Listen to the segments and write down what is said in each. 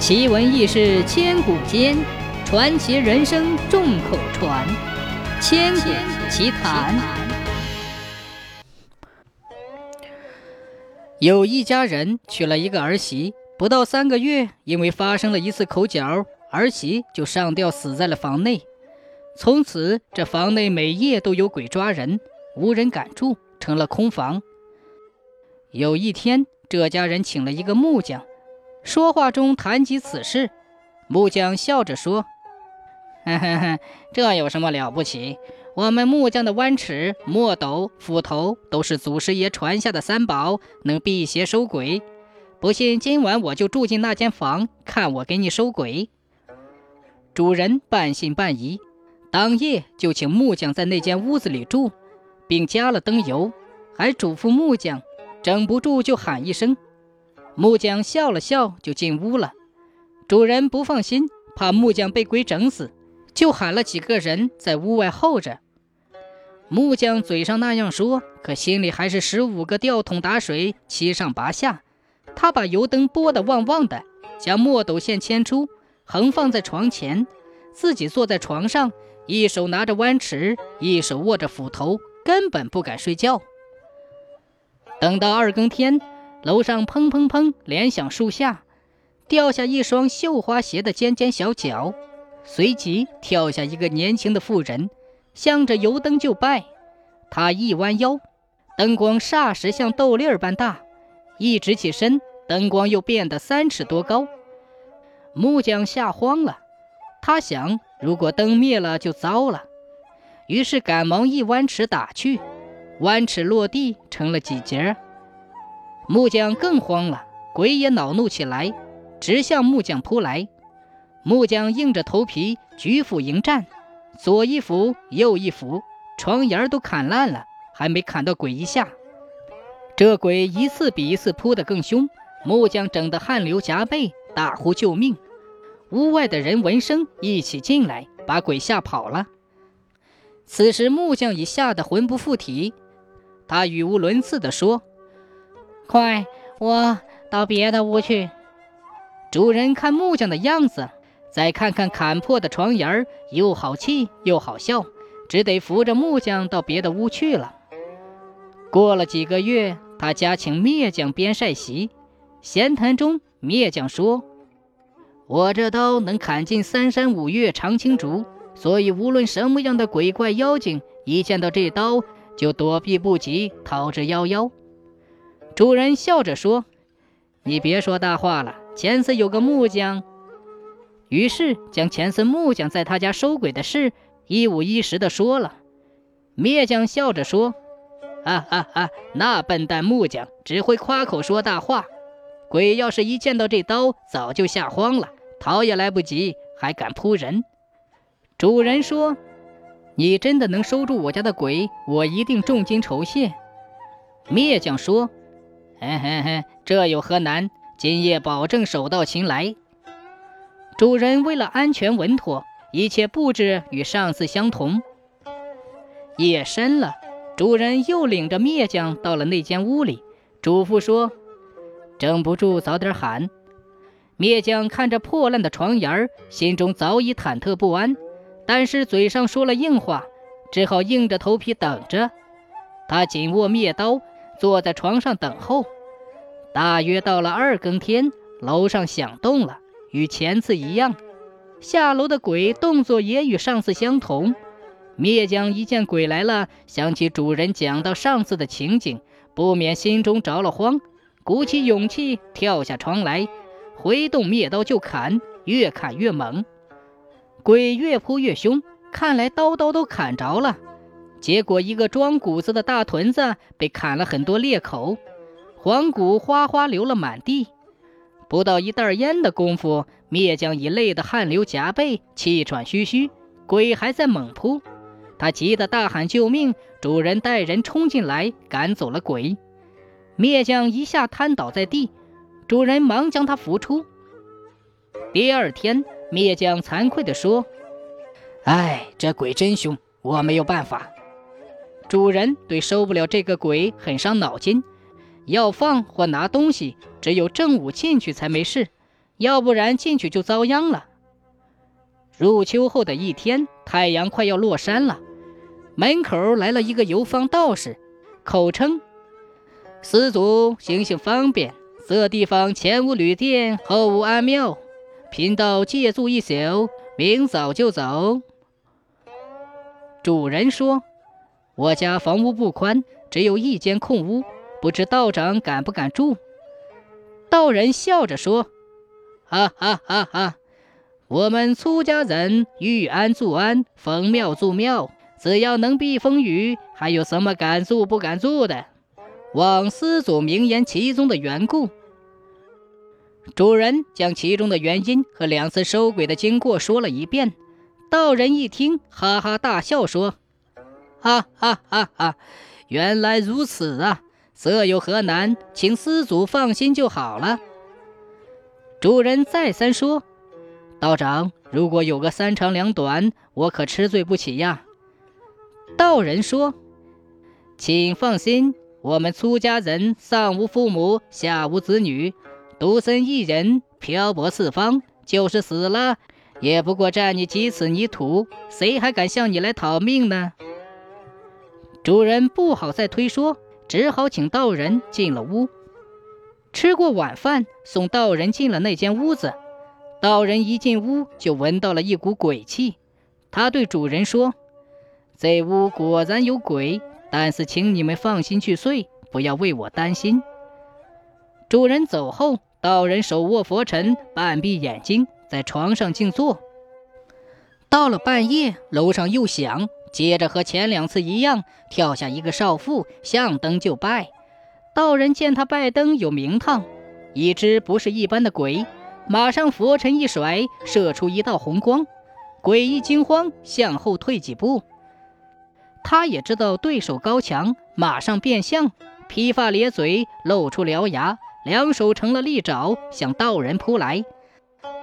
奇闻异事千古间，传奇人生众口传。千古奇谈。有一家人娶了一个儿媳，不到三个月，因为发生了一次口角，儿媳就上吊死在了房内。从此，这房内每夜都有鬼抓人，无人敢住，成了空房。有一天，这家人请了一个木匠。说话中谈及此事，木匠笑着说：“ 这有什么了不起？我们木匠的弯尺、墨斗、斧头都是祖师爷传下的三宝，能辟邪收鬼。不信，今晚我就住进那间房，看我给你收鬼。”主人半信半疑，当夜就请木匠在那间屋子里住，并加了灯油，还嘱咐木匠：整不住就喊一声。木匠笑了笑，就进屋了。主人不放心，怕木匠被鬼整死，就喊了几个人在屋外候着。木匠嘴上那样说，可心里还是十五个吊桶打水，七上八下。他把油灯拨得旺旺的，将墨斗线牵出，横放在床前，自己坐在床上，一手拿着弯尺，一手握着斧头，根本不敢睡觉。等到二更天。楼上砰砰砰连响，树下掉下一双绣花鞋的尖尖小脚，随即跳下一个年轻的妇人，向着油灯就拜。她一弯腰，灯光霎时像豆粒儿般大；一直起身，灯光又变得三尺多高。木匠吓慌了，他想，如果灯灭了就糟了，于是赶忙一弯尺打去，弯尺落地成了几节。木匠更慌了，鬼也恼怒起来，直向木匠扑来。木匠硬着头皮举斧迎战，左一斧，右一斧，床沿都砍烂了，还没砍到鬼一下。这鬼一次比一次扑得更凶，木匠整得汗流浃背，大呼救命。屋外的人闻声一起进来，把鬼吓跑了。此时木匠已吓得魂不附体，他语无伦次地说。快，我到别的屋去。主人看木匠的样子，再看看砍破的床沿，又好气又好笑，只得扶着木匠到别的屋去了。过了几个月，他家请篾匠编晒席，闲谈中，篾匠说：“我这刀能砍尽三山五岳常青竹，所以无论什么样的鬼怪妖精，一见到这刀就躲避不及，逃之夭夭。”主人笑着说：“你别说大话了，前次有个木匠。”于是将前次木匠在他家收鬼的事一五一十的说了。篾匠笑着说：“哈哈哈，那笨蛋木匠只会夸口说大话。鬼要是一见到这刀，早就吓慌了，逃也来不及，还敢扑人。”主人说：“你真的能收住我家的鬼，我一定重金酬谢。”篾匠说。嘿嘿嘿，这有何难？今夜保证手到擒来。主人为了安全稳妥，一切布置与上次相同。夜深了，主人又领着篾匠到了那间屋里，嘱咐说：“撑不住早点喊。”篾匠看着破烂的床沿心中早已忐忑不安，但是嘴上说了硬话，只好硬着头皮等着。他紧握篾刀。坐在床上等候，大约到了二更天，楼上响动了，与前次一样。下楼的鬼动作也与上次相同。灭匠一见鬼来了，想起主人讲到上次的情景，不免心中着了慌，鼓起勇气跳下床来，挥动灭刀就砍，越砍越猛，鬼越扑越凶，看来刀刀都砍着了。结果，一个装谷子的大屯子被砍了很多裂口，黄骨哗哗流了满地。不到一袋烟的功夫，篾匠已累得汗流浃背、气喘吁吁，鬼还在猛扑。他急得大喊救命，主人带人冲进来赶走了鬼。篾匠一下瘫倒在地，主人忙将他扶出。第二天，篾匠惭愧地说：“哎，这鬼真凶，我没有办法。”主人对收不了这个鬼很伤脑筋，要放或拿东西，只有正午进去才没事；要不然进去就遭殃了。入秋后的一天，太阳快要落山了，门口来了一个游方道士，口称：“施主行行方便，这地方前无旅店，后无安庙，贫道借住一宿，明早就走。”主人说：“我家房屋不宽，只有一间空屋，不知道长敢不敢住？”道人笑着说：“哈哈哈哈！我们出家人遇安住安，逢庙住庙，只要能避风雨，还有什么敢住不敢住的？望施主明言其中的缘故。”主人将其中的原因和两次收鬼的经过说了一遍。道人一听，哈哈大笑，说：“哈哈哈哈！原来如此啊，这有何难？请施主放心就好了。”主人再三说：“道长，如果有个三长两短，我可吃罪不起呀。”道人说：“请放心，我们出家人上无父母，下无子女，独身一人漂泊四方，就是死了。”也不过占你几尺泥土，谁还敢向你来讨命呢？主人不好再推说，只好请道人进了屋。吃过晚饭，送道人进了那间屋子。道人一进屋就闻到了一股鬼气，他对主人说：“这屋果然有鬼，但是请你们放心去睡，不要为我担心。”主人走后，道人手握佛尘，半闭眼睛。在床上静坐，到了半夜，楼上又响，接着和前两次一样，跳下一个少妇，向灯就拜。道人见他拜灯有名堂，已知不是一般的鬼，马上佛尘一甩，射出一道红光，鬼一惊慌，向后退几步。他也知道对手高强，马上变相，披发咧嘴，露出獠牙，两手成了利爪，向道人扑来。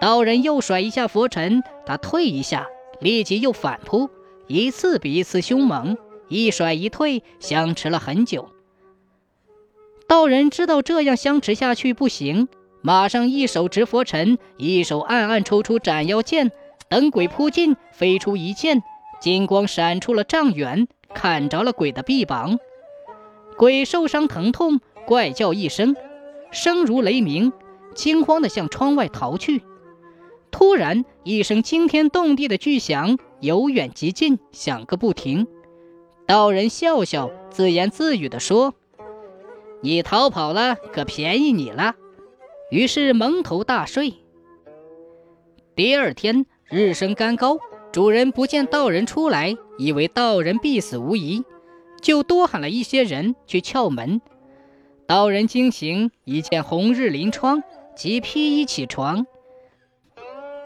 道人又甩一下佛尘，他退一下，立即又反扑，一次比一次凶猛，一甩一退，相持了很久。道人知道这样相持下去不行，马上一手执佛尘，一手暗暗抽出斩妖剑，等鬼扑近，飞出一剑，金光闪出了丈远，砍着了鬼的臂膀。鬼受伤疼痛，怪叫一声，声如雷鸣，惊慌地向窗外逃去。突然，一声惊天动地的巨响由远及近，响个不停。道人笑笑，自言自语地说：“你逃跑了，可便宜你了。”于是蒙头大睡。第二天日升干高，主人不见道人出来，以为道人必死无疑，就多喊了一些人去敲门。道人惊醒，一见红日临窗，即披衣起床。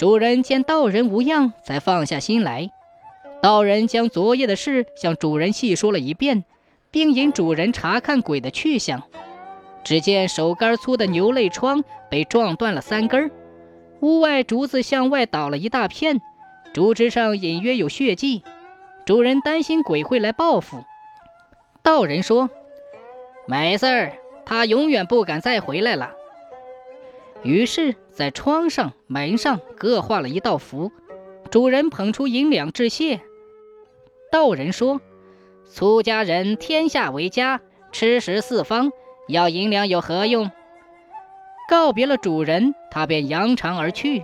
主人见道人无恙，才放下心来。道人将昨夜的事向主人细说了一遍，并引主人查看鬼的去向。只见手杆粗的牛肋窗被撞断了三根，屋外竹子向外倒了一大片，竹枝上隐约有血迹。主人担心鬼会来报复。道人说：“没事儿，他永远不敢再回来了。”于是，在窗上、门上各画了一道符。主人捧出银两致谢。道人说：“出家人天下为家，吃食四方，要银两有何用？”告别了主人，他便扬长而去。